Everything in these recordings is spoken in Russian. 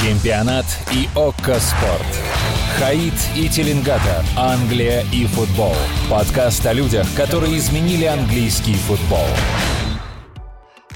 Чемпионат и ОККО Спорт. Хаид и Теленгатор. Англия и футбол. Подкаст о людях, которые изменили английский футбол.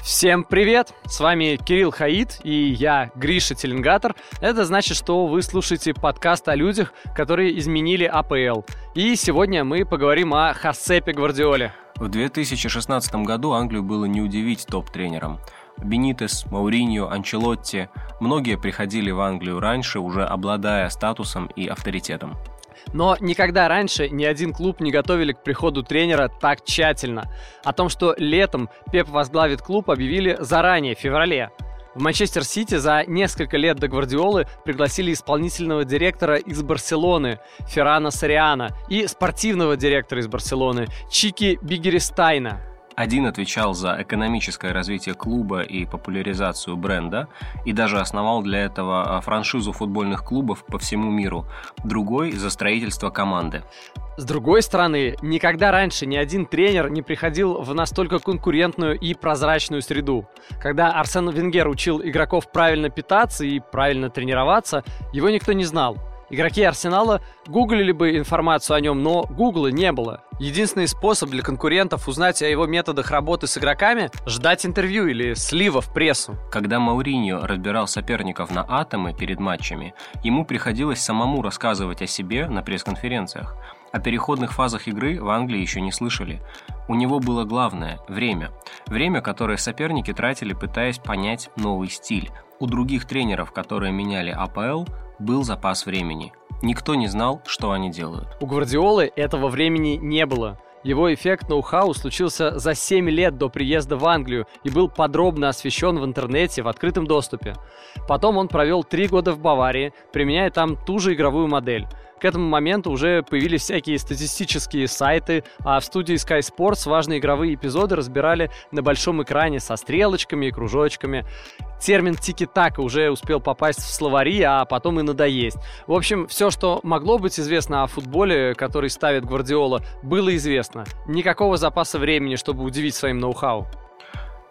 Всем привет! С вами Кирилл Хаид и я Гриша Теленгатор. Это значит, что вы слушаете подкаст о людях, которые изменили АПЛ. И сегодня мы поговорим о Хасепе Гвардиоле. В 2016 году Англию было не удивить топ-тренером. Бенитес, Мауриньо, Анчелотти – многие приходили в Англию раньше, уже обладая статусом и авторитетом. Но никогда раньше ни один клуб не готовили к приходу тренера так тщательно. О том, что летом Пеп возглавит клуб, объявили заранее, в феврале. В Манчестер Сити за несколько лет до Гвардиолы пригласили исполнительного директора из Барселоны Феррана Сариана и спортивного директора из Барселоны Чики Бигеристайна. Один отвечал за экономическое развитие клуба и популяризацию бренда, и даже основал для этого а, франшизу футбольных клубов по всему миру. Другой – за строительство команды. С другой стороны, никогда раньше ни один тренер не приходил в настолько конкурентную и прозрачную среду. Когда Арсен Венгер учил игроков правильно питаться и правильно тренироваться, его никто не знал – Игроки Арсенала гуглили бы информацию о нем, но гугла не было. Единственный способ для конкурентов узнать о его методах работы с игроками – ждать интервью или слива в прессу. Когда Мауриньо разбирал соперников на атомы перед матчами, ему приходилось самому рассказывать о себе на пресс-конференциях. О переходных фазах игры в Англии еще не слышали. У него было главное – время. Время, которое соперники тратили, пытаясь понять новый стиль. У других тренеров, которые меняли АПЛ, был запас времени. Никто не знал, что они делают. У Гвардиолы этого времени не было. Его эффект ноу-хау случился за 7 лет до приезда в Англию и был подробно освещен в интернете в открытом доступе. Потом он провел 3 года в Баварии, применяя там ту же игровую модель. К этому моменту уже появились всякие статистические сайты, а в студии Sky Sports важные игровые эпизоды разбирали на большом экране со стрелочками и кружочками. Термин тики-така уже успел попасть в словари, а потом и надоесть. В общем, все, что могло быть известно о футболе, который ставит Гвардиола, было известно. Никакого запаса времени, чтобы удивить своим ноу-хау.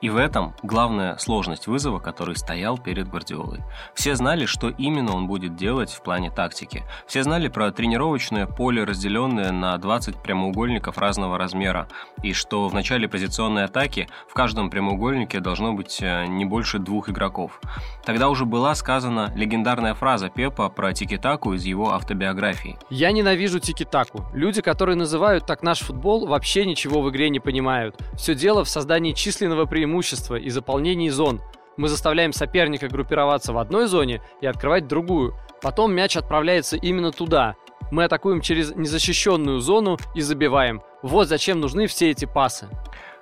И в этом главная сложность вызова, который стоял перед Гвардиолой. Все знали, что именно он будет делать в плане тактики. Все знали про тренировочное поле, разделенное на 20 прямоугольников разного размера, и что в начале позиционной атаки в каждом прямоугольнике должно быть э, не больше двух игроков. Тогда уже была сказана легендарная фраза Пепа про тики-таку из его автобиографии. «Я ненавижу тики-таку. Люди, которые называют так наш футбол, вообще ничего в игре не понимают. Все дело в создании численного преимущества преимущества и заполнении зон. Мы заставляем соперника группироваться в одной зоне и открывать другую. Потом мяч отправляется именно туда. Мы атакуем через незащищенную зону и забиваем. Вот зачем нужны все эти пасы.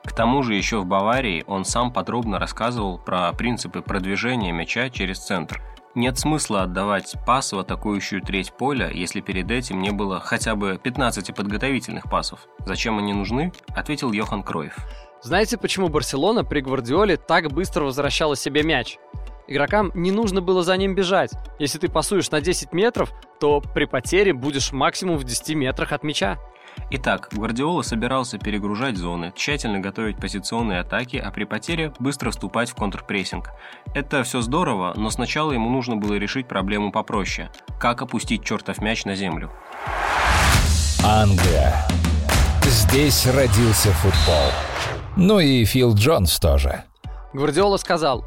К тому же еще в Баварии он сам подробно рассказывал про принципы продвижения мяча через центр. Нет смысла отдавать пас в атакующую треть поля, если перед этим не было хотя бы 15 подготовительных пасов. Зачем они нужны? Ответил Йохан Кроев. Знаете, почему Барселона при Гвардиоле так быстро возвращала себе мяч? Игрокам не нужно было за ним бежать. Если ты пасуешь на 10 метров, то при потере будешь максимум в 10 метрах от мяча. Итак, Гвардиола собирался перегружать зоны, тщательно готовить позиционные атаки, а при потере быстро вступать в контрпрессинг. Это все здорово, но сначала ему нужно было решить проблему попроще. Как опустить чертов мяч на землю? Англия. Здесь родился футбол. Ну и Фил Джонс тоже. Гвардиола сказал,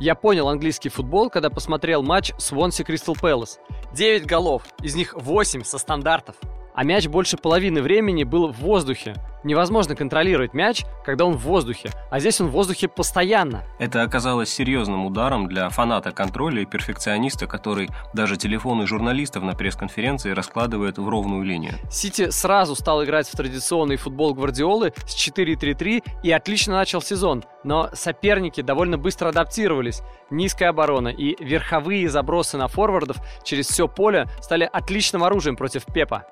я понял английский футбол, когда посмотрел матч Свонси Кристал Пэлас. 9 голов, из них 8 со стандартов а мяч больше половины времени был в воздухе. Невозможно контролировать мяч, когда он в воздухе, а здесь он в воздухе постоянно. Это оказалось серьезным ударом для фаната контроля и перфекциониста, который даже телефоны журналистов на пресс-конференции раскладывает в ровную линию. Сити сразу стал играть в традиционный футбол Гвардиолы с 4-3-3 и отлично начал сезон, но соперники довольно быстро адаптировались. Низкая оборона и верховые забросы на форвардов через все поле стали отличным оружием против Пепа.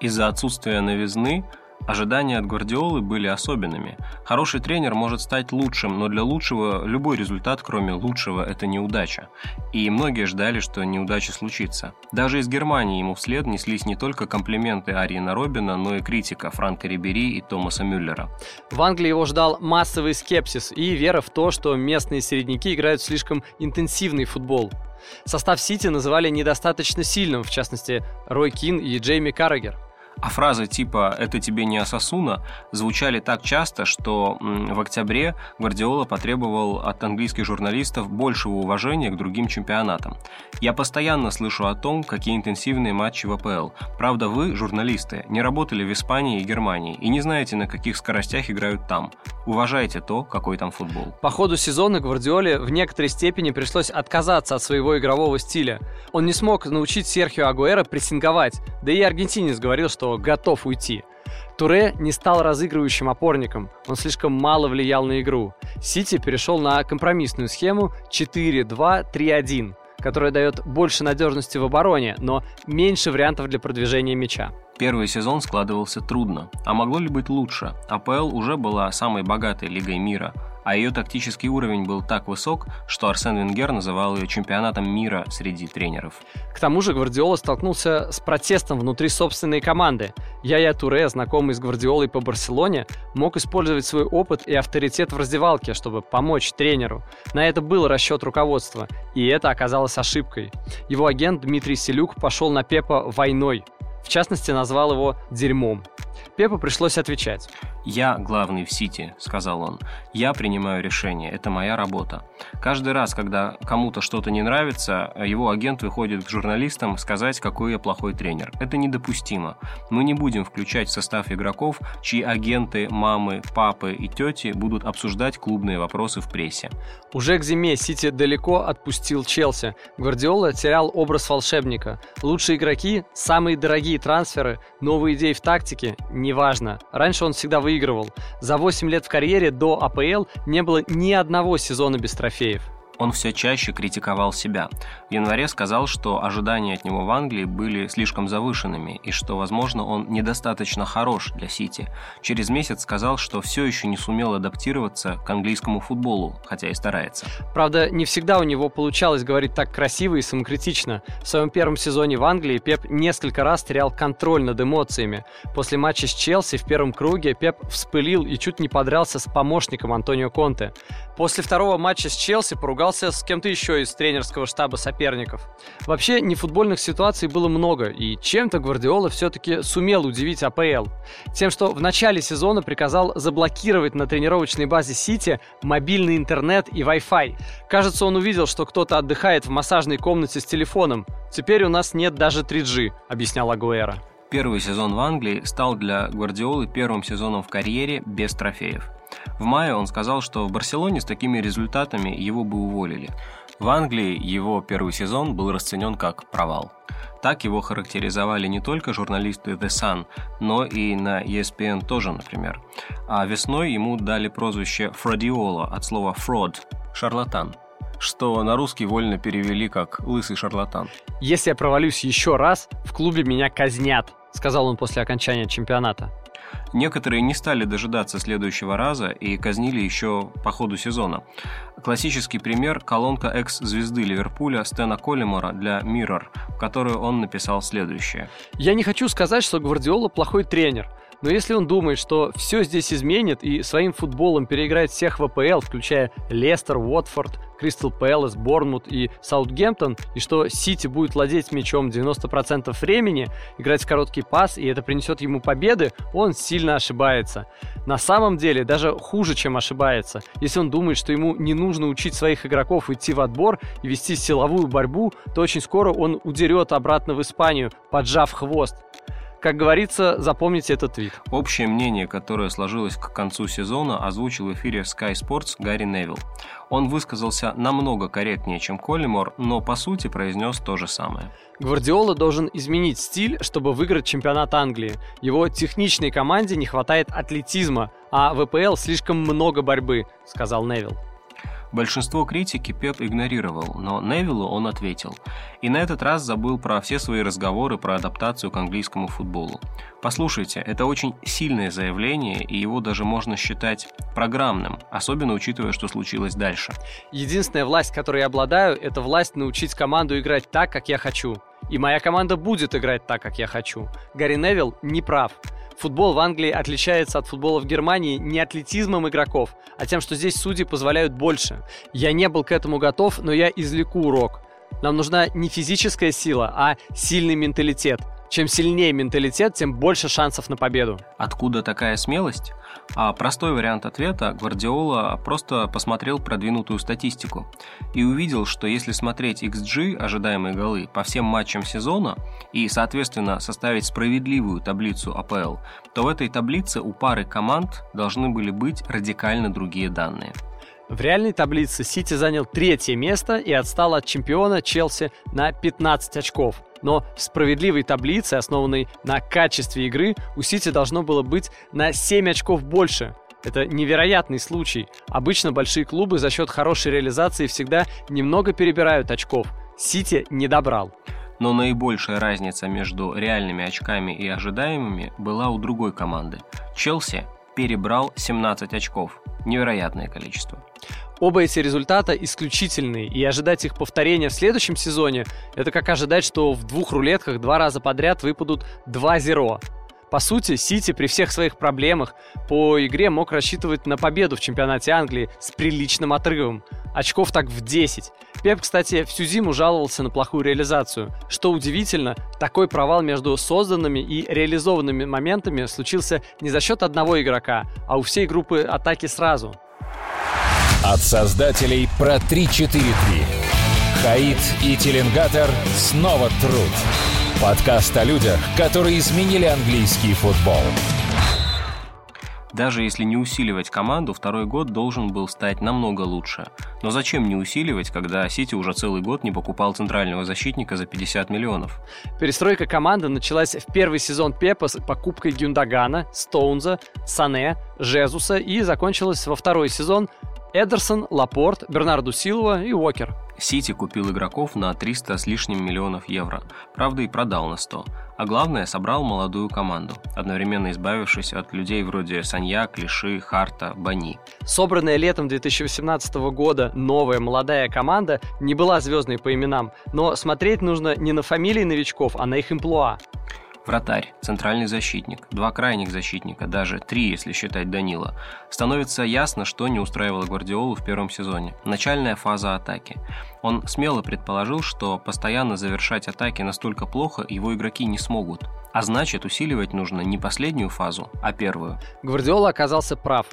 Из-за отсутствия новизны Ожидания от Гвардиолы были особенными. Хороший тренер может стать лучшим, но для лучшего любой результат, кроме лучшего, это неудача. И многие ждали, что неудача случится. Даже из Германии ему вслед неслись не только комплименты Ариена Робина, но и критика Франка Рибери и Томаса Мюллера. В Англии его ждал массовый скепсис и вера в то, что местные середняки играют слишком интенсивный футбол. Состав Сити называли недостаточно сильным, в частности, Рой Кин и Джейми Каррагер. А фразы типа «это тебе не Асасуна» звучали так часто, что в октябре Гвардиола потребовал от английских журналистов большего уважения к другим чемпионатам. «Я постоянно слышу о том, какие интенсивные матчи в АПЛ. Правда, вы, журналисты, не работали в Испании и Германии и не знаете, на каких скоростях играют там. Уважайте то, какой там футбол». По ходу сезона Гвардиоле в некоторой степени пришлось отказаться от своего игрового стиля. Он не смог научить Серхио Агуэра прессинговать, да и аргентинец говорил, что что готов уйти. Туре не стал разыгрывающим опорником, он слишком мало влиял на игру. Сити перешел на компромиссную схему 4-2-3-1, которая дает больше надежности в обороне, но меньше вариантов для продвижения мяча. Первый сезон складывался трудно, а могло ли быть лучше? АПЛ уже была самой богатой лигой мира, а ее тактический уровень был так высок, что Арсен Венгер называл ее чемпионатом мира среди тренеров. К тому же Гвардиола столкнулся с протестом внутри собственной команды. Яя Туре, знакомый с Гвардиолой по Барселоне, мог использовать свой опыт и авторитет в раздевалке, чтобы помочь тренеру. На это был расчет руководства, и это оказалось ошибкой. Его агент Дмитрий Селюк пошел на Пепа войной. В частности, назвал его «дерьмом». Пепу пришлось отвечать. «Я главный в Сити», — сказал он. «Я принимаю решение, это моя работа». Каждый раз, когда кому-то что-то не нравится, его агент выходит к журналистам сказать, какой я плохой тренер. Это недопустимо. Мы не будем включать в состав игроков, чьи агенты, мамы, папы и тети будут обсуждать клубные вопросы в прессе. Уже к зиме Сити далеко отпустил Челси. Гвардиола терял образ волшебника. Лучшие игроки, самые дорогие трансферы, новые идеи в тактике – неважно. Раньше он всегда выигрывал. За 8 лет в карьере до АПЛ не было ни одного сезона без трофеев он все чаще критиковал себя. В январе сказал, что ожидания от него в Англии были слишком завышенными и что, возможно, он недостаточно хорош для Сити. Через месяц сказал, что все еще не сумел адаптироваться к английскому футболу, хотя и старается. Правда, не всегда у него получалось говорить так красиво и самокритично. В своем первом сезоне в Англии Пеп несколько раз терял контроль над эмоциями. После матча с Челси в первом круге Пеп вспылил и чуть не подрался с помощником Антонио Конте. После второго матча с Челси поругал ругался с кем-то еще из тренерского штаба соперников. Вообще, нефутбольных ситуаций было много, и чем-то Гвардиола все-таки сумел удивить АПЛ. Тем, что в начале сезона приказал заблокировать на тренировочной базе Сити мобильный интернет и Wi-Fi. Кажется, он увидел, что кто-то отдыхает в массажной комнате с телефоном. Теперь у нас нет даже 3G, объяснял Агуэра. Первый сезон в Англии стал для Гвардиолы первым сезоном в карьере без трофеев. В мае он сказал, что в Барселоне с такими результатами его бы уволили. В Англии его первый сезон был расценен как провал. Так его характеризовали не только журналисты The Sun, но и на ESPN тоже, например. А весной ему дали прозвище Фродиола от слова fraud – шарлатан что на русский вольно перевели как «лысый шарлатан». «Если я провалюсь еще раз, в клубе меня казнят», — сказал он после окончания чемпионата. Некоторые не стали дожидаться следующего раза и казнили еще по ходу сезона. Классический пример – колонка экс-звезды Ливерпуля Стена Коллимора для Mirror, в которой он написал следующее. «Я не хочу сказать, что Гвардиола плохой тренер, но если он думает, что все здесь изменит и своим футболом переиграет всех в АПЛ, включая Лестер, Уотфорд, Кристал Пэлас, Борнмут и Саутгемптон, и что Сити будет владеть мячом 90% времени, играть в короткий пас, и это принесет ему победы, он сильно ошибается. На самом деле даже хуже, чем ошибается. Если он думает, что ему не нужно учить своих игроков идти в отбор и вести силовую борьбу, то очень скоро он удерет обратно в Испанию, поджав хвост. Как говорится, запомните этот твит. Общее мнение, которое сложилось к концу сезона, озвучил в эфире Sky Sports Гарри Невилл. Он высказался намного корректнее, чем Коллимор, но по сути произнес то же самое. Гвардиола должен изменить стиль, чтобы выиграть чемпионат Англии. Его техничной команде не хватает атлетизма, а в ВПЛ слишком много борьбы, сказал Невилл. Большинство критики Пеп игнорировал, но Невиллу он ответил. И на этот раз забыл про все свои разговоры про адаптацию к английскому футболу. Послушайте, это очень сильное заявление, и его даже можно считать программным, особенно учитывая, что случилось дальше. Единственная власть, которой я обладаю, это власть научить команду играть так, как я хочу. И моя команда будет играть так, как я хочу. Гарри Невилл не прав. Футбол в Англии отличается от футбола в Германии не атлетизмом игроков, а тем, что здесь судьи позволяют больше. Я не был к этому готов, но я извлеку урок. Нам нужна не физическая сила, а сильный менталитет – чем сильнее менталитет, тем больше шансов на победу. Откуда такая смелость? А простой вариант ответа Гвардиола просто посмотрел продвинутую статистику и увидел, что если смотреть XG, ожидаемые голы, по всем матчам сезона и, соответственно, составить справедливую таблицу АПЛ, то в этой таблице у пары команд должны были быть радикально другие данные. В реальной таблице Сити занял третье место и отстал от чемпиона Челси на 15 очков. Но в справедливой таблице, основанной на качестве игры, у Сити должно было быть на 7 очков больше. Это невероятный случай. Обычно большие клубы за счет хорошей реализации всегда немного перебирают очков. Сити не добрал. Но наибольшая разница между реальными очками и ожидаемыми была у другой команды. Челси перебрал 17 очков. Невероятное количество. Оба эти результата исключительные, и ожидать их повторения в следующем сезоне – это как ожидать, что в двух рулетках два раза подряд выпадут два зеро. По сути, Сити при всех своих проблемах по игре мог рассчитывать на победу в чемпионате Англии с приличным отрывом. Очков так в 10. Пеп, кстати, всю зиму жаловался на плохую реализацию. Что удивительно, такой провал между созданными и реализованными моментами случился не за счет одного игрока, а у всей группы атаки сразу. От создателей про 3-4-3. Хаид и Теленгатор снова труд. Подкаст о людях, которые изменили английский футбол. Даже если не усиливать команду, второй год должен был стать намного лучше. Но зачем не усиливать, когда Сити уже целый год не покупал центрального защитника за 50 миллионов? Перестройка команды началась в первый сезон Пепа с покупкой Гюндагана, Стоунза, Сане, Жезуса и закончилась во второй сезон Эдерсон, Лапорт, Бернарду Силва и Уокер. Сити купил игроков на 300 с лишним миллионов евро, правда и продал на 100. А главное, собрал молодую команду, одновременно избавившись от людей вроде Санья, Клиши, Харта, Бани. Собранная летом 2018 года новая молодая команда не была звездной по именам, но смотреть нужно не на фамилии новичков, а на их имплуа. Вратарь, центральный защитник, два крайних защитника, даже три, если считать Данила. Становится ясно, что не устраивало Гвардиолу в первом сезоне. Начальная фаза атаки. Он смело предположил, что постоянно завершать атаки настолько плохо его игроки не смогут. А значит, усиливать нужно не последнюю фазу, а первую. Гвардиола оказался прав.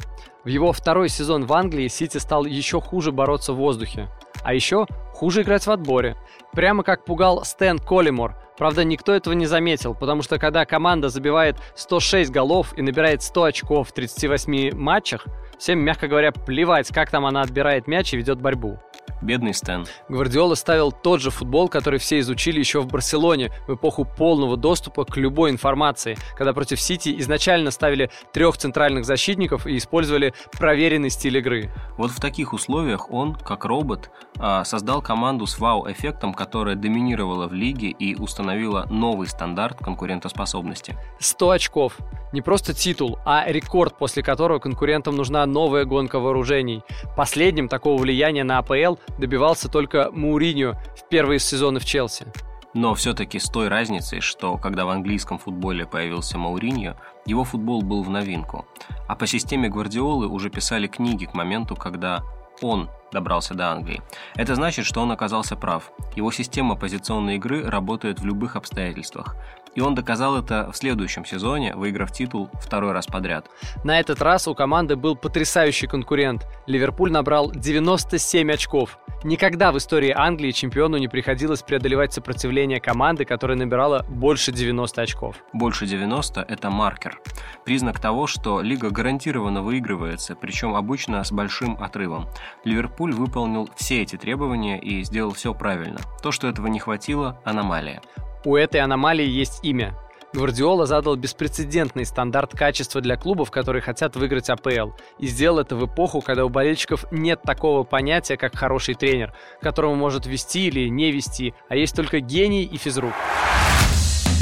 В его второй сезон в Англии Сити стал еще хуже бороться в воздухе. А еще хуже играть в отборе. Прямо как пугал Стэн Коллимор, Правда, никто этого не заметил, потому что когда команда забивает 106 голов и набирает 100 очков в 38 матчах, всем, мягко говоря, плевать, как там она отбирает мяч и ведет борьбу. Бедный Стэн. Гвардиола ставил тот же футбол, который все изучили еще в Барселоне в эпоху полного доступа к любой информации, когда против Сити изначально ставили трех центральных защитников и использовали проверенный стиль игры. Вот в таких условиях он, как робот, а, создал команду с вау-эффектом, которая доминировала в лиге и установила новый стандарт конкурентоспособности. 100 очков. Не просто титул, а рекорд, после которого конкурентам нужна новая гонка вооружений. Последним такого влияния на АПЛ добивался только Мауриньо в первые сезоны в Челси. Но все-таки с той разницей, что когда в английском футболе появился Мауриньо, его футбол был в новинку. А по системе Гвардиолы уже писали книги к моменту, когда он добрался до Англии. Это значит, что он оказался прав. Его система позиционной игры работает в любых обстоятельствах. И он доказал это в следующем сезоне, выиграв титул второй раз подряд. На этот раз у команды был потрясающий конкурент. Ливерпуль набрал 97 очков. Никогда в истории Англии чемпиону не приходилось преодолевать сопротивление команды, которая набирала больше 90 очков. Больше 90 – это маркер. Признак того, что лига гарантированно выигрывается, причем обычно с большим отрывом. Ливерпуль выполнил все эти требования и сделал все правильно. То, что этого не хватило – аномалия. У этой аномалии есть имя. Гвардиола задал беспрецедентный стандарт качества для клубов, которые хотят выиграть АПЛ. И сделал это в эпоху, когда у болельщиков нет такого понятия, как хороший тренер, которому может вести или не вести, а есть только гений и физрук.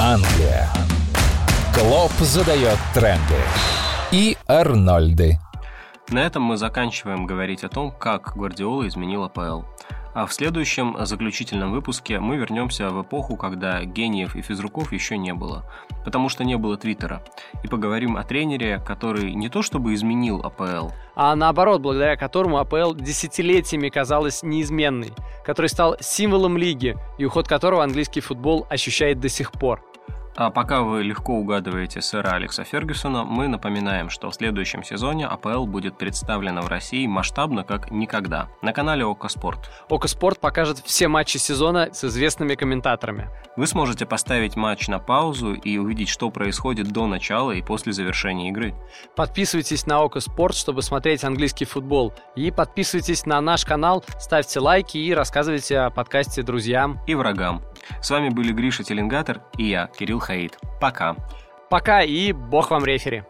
Англия. Клоп задает тренды. И Арнольды. На этом мы заканчиваем говорить о том, как Гвардиола изменил АПЛ. А в следующем заключительном выпуске мы вернемся в эпоху, когда гениев и физруков еще не было, потому что не было Твиттера, и поговорим о тренере, который не то чтобы изменил АПЛ, а наоборот, благодаря которому АПЛ десятилетиями казалась неизменной, который стал символом лиги и уход которого английский футбол ощущает до сих пор. А пока вы легко угадываете сэра Алекса Фергюсона, мы напоминаем, что в следующем сезоне АПЛ будет представлена в России масштабно как никогда на канале Око Спорт. Око Спорт покажет все матчи сезона с известными комментаторами. Вы сможете поставить матч на паузу и увидеть, что происходит до начала и после завершения игры. Подписывайтесь на Око Спорт, чтобы смотреть английский футбол. И подписывайтесь на наш канал, ставьте лайки и рассказывайте о подкасте друзьям. И врагам. С вами были Гриша Теленгатор и я, Кирилл Хаид. Пока. Пока и бог вам рефери.